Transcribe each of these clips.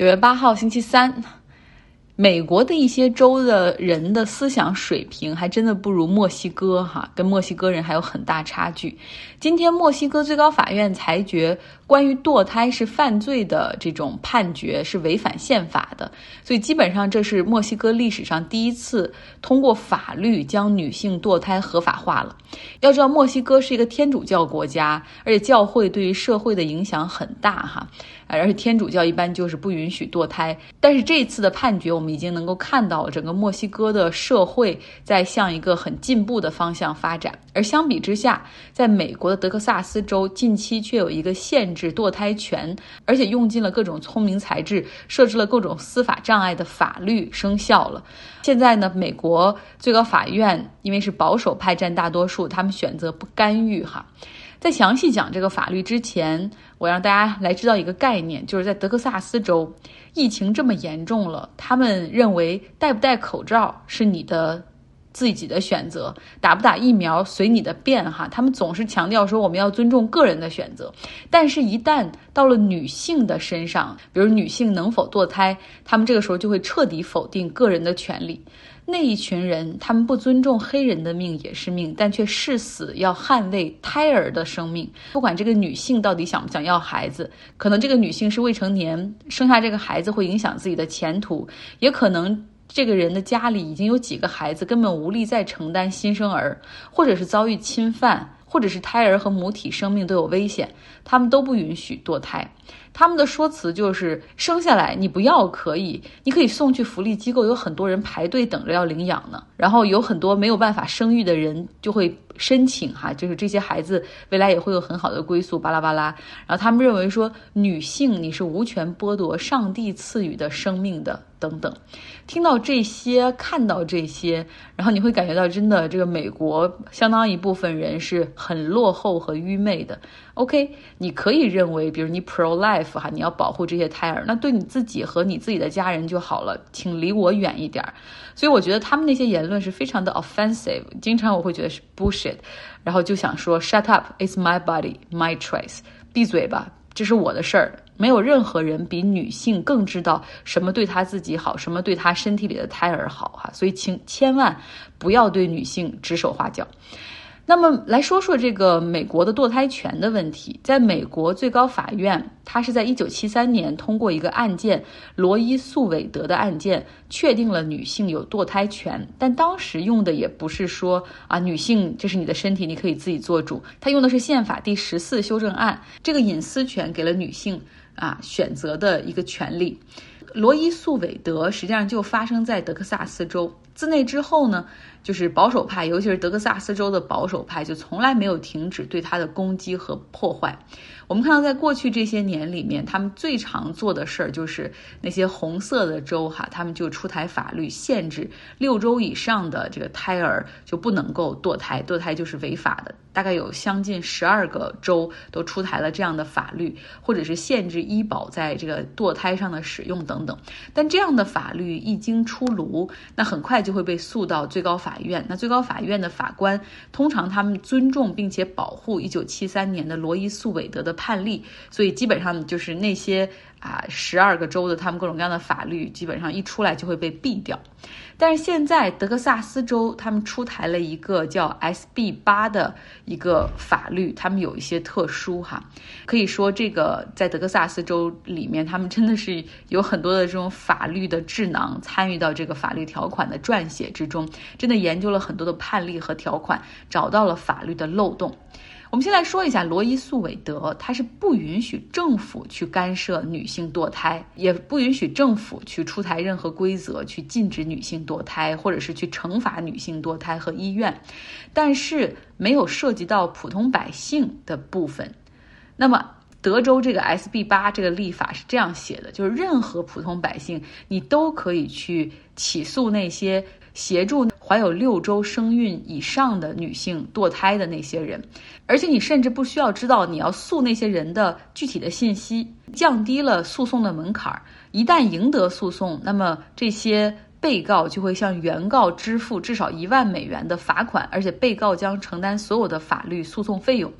九月八号，星期三。美国的一些州的人的思想水平还真的不如墨西哥哈，跟墨西哥人还有很大差距。今天，墨西哥最高法院裁决关于堕胎是犯罪的这种判决是违反宪法的，所以基本上这是墨西哥历史上第一次通过法律将女性堕胎合法化了。要知道，墨西哥是一个天主教国家，而且教会对于社会的影响很大哈，而且天主教一般就是不允许堕胎。但是这次的判决，我们已经能够看到整个墨西哥的社会在向一个很进步的方向发展，而相比之下，在美国的。德克萨斯州近期却有一个限制是堕胎权，而且用尽了各种聪明才智，设置了各种司法障碍的法律生效了。现在呢，美国最高法院因为是保守派占大多数，他们选择不干预。哈，在详细讲这个法律之前，我让大家来知道一个概念，就是在德克萨斯州疫情这么严重了，他们认为戴不戴口罩是你的。自己的选择，打不打疫苗随你的便哈。他们总是强调说我们要尊重个人的选择，但是，一旦到了女性的身上，比如女性能否堕胎，他们这个时候就会彻底否定个人的权利。那一群人，他们不尊重黑人的命也是命，但却誓死要捍卫胎儿的生命。不管这个女性到底想不想要孩子，可能这个女性是未成年，生下这个孩子会影响自己的前途，也可能。这个人的家里已经有几个孩子，根本无力再承担新生儿，或者是遭遇侵犯，或者是胎儿和母体生命都有危险，他们都不允许堕胎。他们的说辞就是生下来你不要可以，你可以送去福利机构，有很多人排队等着要领养呢。然后有很多没有办法生育的人就会申请哈，就是这些孩子未来也会有很好的归宿，巴拉巴拉。然后他们认为说女性你是无权剥夺上帝赐予的生命的。等等，听到这些，看到这些，然后你会感觉到，真的，这个美国相当一部分人是很落后和愚昧的。OK，你可以认为，比如你 pro life 哈，你要保护这些胎儿，那对你自己和你自己的家人就好了，请离我远一点儿。所以我觉得他们那些言论是非常的 offensive，经常我会觉得是 bullshit，然后就想说 shut up，it's my body，my choice，闭嘴吧。这是我的事儿，没有任何人比女性更知道什么对她自己好，什么对她身体里的胎儿好哈。所以，请千万不要对女性指手画脚。那么来说说这个美国的堕胎权的问题，在美国最高法院，它是在一九七三年通过一个案件——罗伊诉韦德的案件，确定了女性有堕胎权。但当时用的也不是说啊，女性这是你的身体，你可以自己做主。他用的是宪法第十四修正案，这个隐私权给了女性啊选择的一个权利。罗伊诉韦德实际上就发生在德克萨斯州。自那之后呢？就是保守派，尤其是德克萨斯州的保守派，就从来没有停止对他的攻击和破坏。我们看到，在过去这些年里面，他们最常做的事儿就是那些红色的州哈，他们就出台法律限制六周以上的这个胎儿就不能够堕胎，堕胎就是违法的。大概有将近十二个州都出台了这样的法律，或者是限制医保在这个堕胎上的使用等等。但这样的法律一经出炉，那很快就就会被诉到最高法院。那最高法院的法官通常他们尊重并且保护一九七三年的罗伊诉韦德的。判例，所以基本上就是那些啊十二个州的他们各种各样的法律，基本上一出来就会被毙掉。但是现在德克萨斯州他们出台了一个叫 SB 八的一个法律，他们有一些特殊哈，可以说这个在德克萨斯州里面，他们真的是有很多的这种法律的智囊参与到这个法律条款的撰写之中，真的研究了很多的判例和条款，找到了法律的漏洞。我们先来说一下罗伊诉韦德，他是不允许政府去干涉女性堕胎，也不允许政府去出台任何规则去禁止女性堕胎，或者是去惩罚女性堕胎和医院，但是没有涉及到普通百姓的部分。那么，德州这个 SB 八这个立法是这样写的，就是任何普通百姓，你都可以去起诉那些协助。怀有六周生孕以上的女性堕胎的那些人，而且你甚至不需要知道你要诉那些人的具体的信息，降低了诉讼的门槛儿。一旦赢得诉讼，那么这些被告就会向原告支付至少一万美元的罚款，而且被告将承担所有的法律诉讼费用。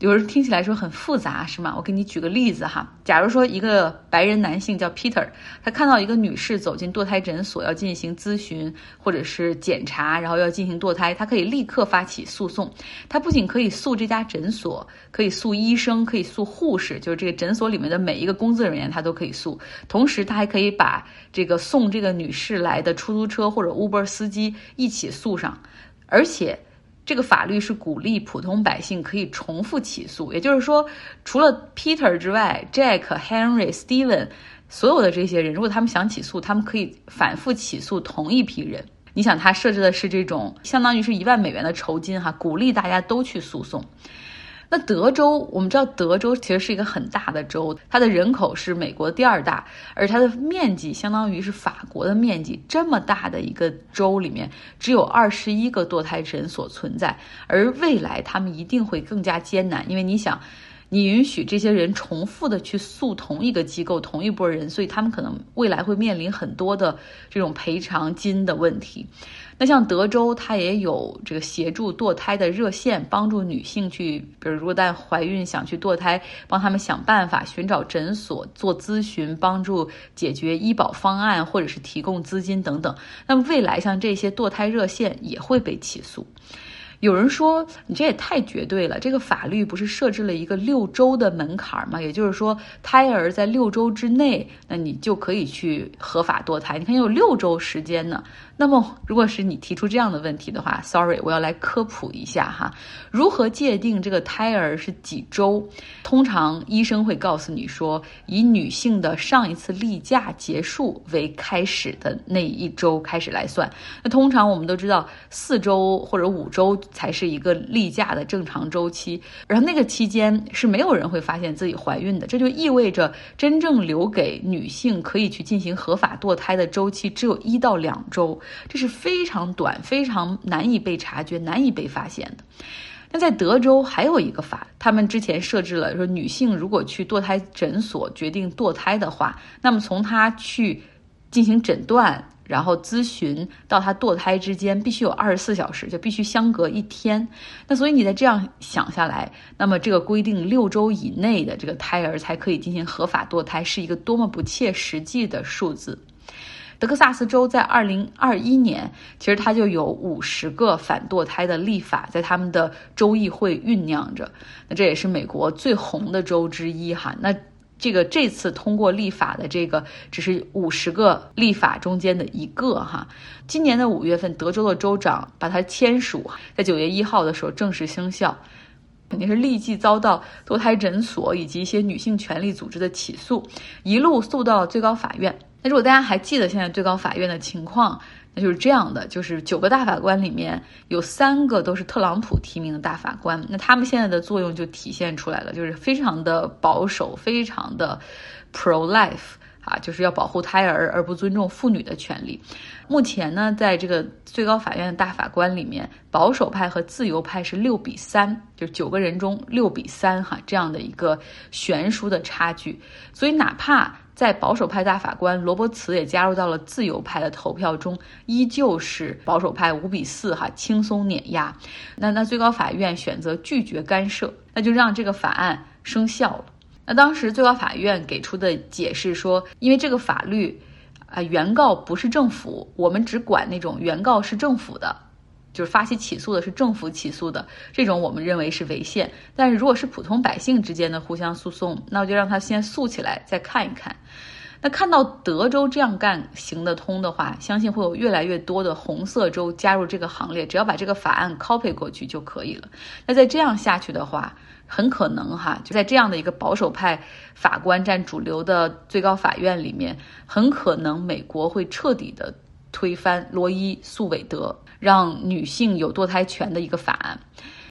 有人听起来说很复杂，是吗？我给你举个例子哈。假如说一个白人男性叫 Peter，他看到一个女士走进堕胎诊所要进行咨询或者是检查，然后要进行堕胎，他可以立刻发起诉讼。他不仅可以诉这家诊所，可以诉医生，可以诉护士，就是这个诊所里面的每一个工作人员，他都可以诉。同时，他还可以把这个送这个女士来的出租车或者 Uber 司机一起诉上，而且。这个法律是鼓励普通百姓可以重复起诉，也就是说，除了 Peter 之外，Jack、Henry、Steven，所有的这些人，如果他们想起诉，他们可以反复起诉同一批人。你想，他设置的是这种相当于是一万美元的酬金，哈，鼓励大家都去诉讼。那德州，我们知道德州其实是一个很大的州，它的人口是美国第二大，而它的面积相当于是法国的面积。这么大的一个州里面，只有二十一个堕胎诊所存在，而未来他们一定会更加艰难，因为你想。你允许这些人重复的去诉同一个机构、同一波人，所以他们可能未来会面临很多的这种赔偿金的问题。那像德州，它也有这个协助堕胎的热线，帮助女性去，比如如果在怀孕想去堕胎，帮他们想办法寻找诊所做咨询，帮助解决医保方案，或者是提供资金等等。那么未来像这些堕胎热线也会被起诉。有人说你这也太绝对了，这个法律不是设置了一个六周的门槛吗？也就是说，胎儿在六周之内，那你就可以去合法堕胎。你看有六周时间呢。那么，如果是你提出这样的问题的话，sorry，我要来科普一下哈，如何界定这个胎儿是几周？通常医生会告诉你说，以女性的上一次例假结束为开始的那一周开始来算。那通常我们都知道，四周或者五周才是一个例假的正常周期，然后那个期间是没有人会发现自己怀孕的，这就意味着真正留给女性可以去进行合法堕胎的周期只有一到两周。这是非常短、非常难以被察觉、难以被发现的。那在德州还有一个法，他们之前设置了说，女性如果去堕胎诊所决定堕胎的话，那么从她去进行诊断、然后咨询到她堕胎之间，必须有二十四小时，就必须相隔一天。那所以你再这样想下来，那么这个规定六周以内的这个胎儿才可以进行合法堕胎，是一个多么不切实际的数字。德克萨斯州在二零二一年，其实它就有五十个反堕胎的立法在他们的州议会酝酿着。那这也是美国最红的州之一哈。那这个这次通过立法的这个只是五十个立法中间的一个哈。今年的五月份，德州的州长把它签署，在九月一号的时候正式生效，肯定是立即遭到堕胎诊所以及一些女性权利组织的起诉，一路诉到最高法院。那如果大家还记得现在最高法院的情况，那就是这样的：就是九个大法官里面有三个都是特朗普提名的大法官，那他们现在的作用就体现出来了，就是非常的保守，非常的 pro life 啊，就是要保护胎儿而不尊重妇女的权利。目前呢，在这个最高法院的大法官里面，保守派和自由派是六比三，就是九个人中六比三哈，这样的一个悬殊的差距。所以哪怕在保守派大法官罗伯茨也加入到了自由派的投票中，依旧是保守派五比四哈，轻松碾压。那那最高法院选择拒绝干涉，那就让这个法案生效了。那当时最高法院给出的解释说，因为这个法律啊，原告不是政府，我们只管那种原告是政府的。就是发起起诉的是政府起诉的这种，我们认为是违宪。但是如果是普通百姓之间的互相诉讼，那我就让他先诉起来，再看一看。那看到德州这样干行得通的话，相信会有越来越多的红色州加入这个行列。只要把这个法案 copy 过去就可以了。那再这样下去的话，很可能哈，就在这样的一个保守派法官占主流的最高法院里面，很可能美国会彻底的推翻罗伊诉韦德。让女性有堕胎权的一个法案，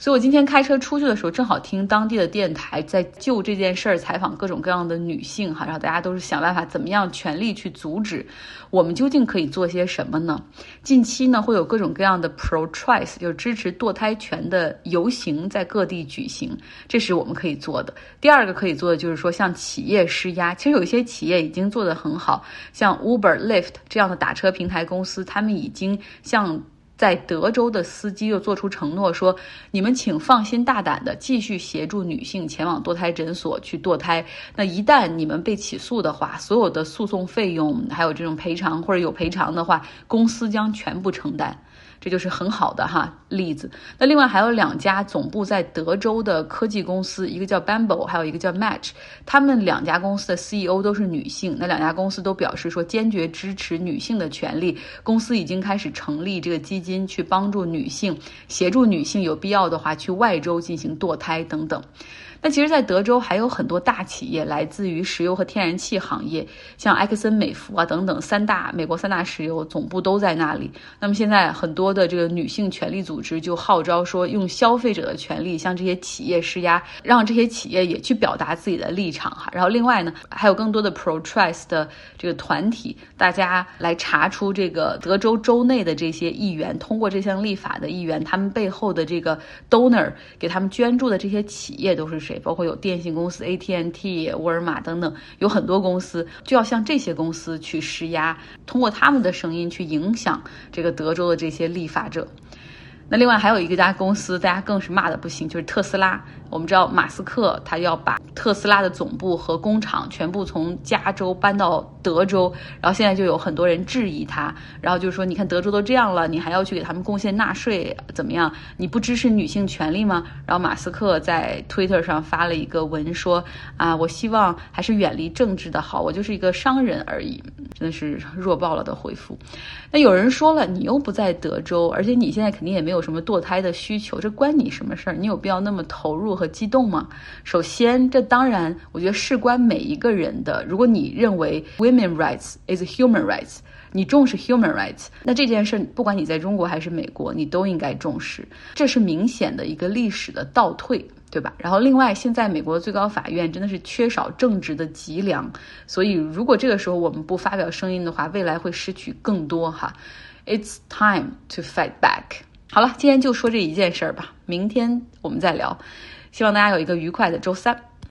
所以我今天开车出去的时候，正好听当地的电台在就这件事儿采访各种各样的女性哈，然后大家都是想办法怎么样全力去阻止，我们究竟可以做些什么呢？近期呢会有各种各样的 pro choice，就是支持堕胎权的游行在各地举行，这是我们可以做的。第二个可以做的就是说向企业施压，其实有一些企业已经做得很好，像 Uber、Lyft 这样的打车平台公司，他们已经向在德州的司机又做出承诺说：“你们请放心大胆的继续协助女性前往堕胎诊所去堕胎。那一旦你们被起诉的话，所有的诉讼费用还有这种赔偿或者有赔偿的话，公司将全部承担。”这就是很好的哈例子。那另外还有两家总部在德州的科技公司，一个叫 Bambo，还有一个叫 Match。他们两家公司的 CEO 都是女性。那两家公司都表示说坚决支持女性的权利。公司已经开始成立这个基金，去帮助女性，协助女性有必要的话去外州进行堕胎等等。那其实，在德州还有很多大企业来自于石油和天然气行业，像埃克森美孚啊等等三大美国三大石油总部都在那里。那么现在很多的这个女性权利组织就号召说，用消费者的权利向这些企业施压，让这些企业也去表达自己的立场哈。然后另外呢，还有更多的 pro-choice 的这个团体，大家来查出这个德州州内的这些议员通过这项立法的议员，他们背后的这个 donor 给他们捐助的这些企业都是谁。包括有电信公司 AT&T、沃尔玛等等，有很多公司就要向这些公司去施压，通过他们的声音去影响这个德州的这些立法者。那另外还有一个家公司，大家更是骂的不行，就是特斯拉。我们知道马斯克他要把特斯拉的总部和工厂全部从加州搬到德州，然后现在就有很多人质疑他，然后就说你看德州都这样了，你还要去给他们贡献纳税，怎么样？你不支持女性权利吗？然后马斯克在 Twitter 上发了一个文说啊，我希望还是远离政治的好，我就是一个商人而已，真的是弱爆了的回复。那有人说了，你又不在德州，而且你现在肯定也没有什么堕胎的需求，这关你什么事儿？你有必要那么投入和激动吗？首先，这当然，我觉得事关每一个人的。如果你认为 women rights is human rights，你重视 human rights，那这件事不管你在中国还是美国，你都应该重视。这是明显的一个历史的倒退。对吧？然后另外，现在美国最高法院真的是缺少正直的脊梁，所以如果这个时候我们不发表声音的话，未来会失去更多哈。It's time to fight back。好了，今天就说这一件事儿吧，明天我们再聊。希望大家有一个愉快的周三。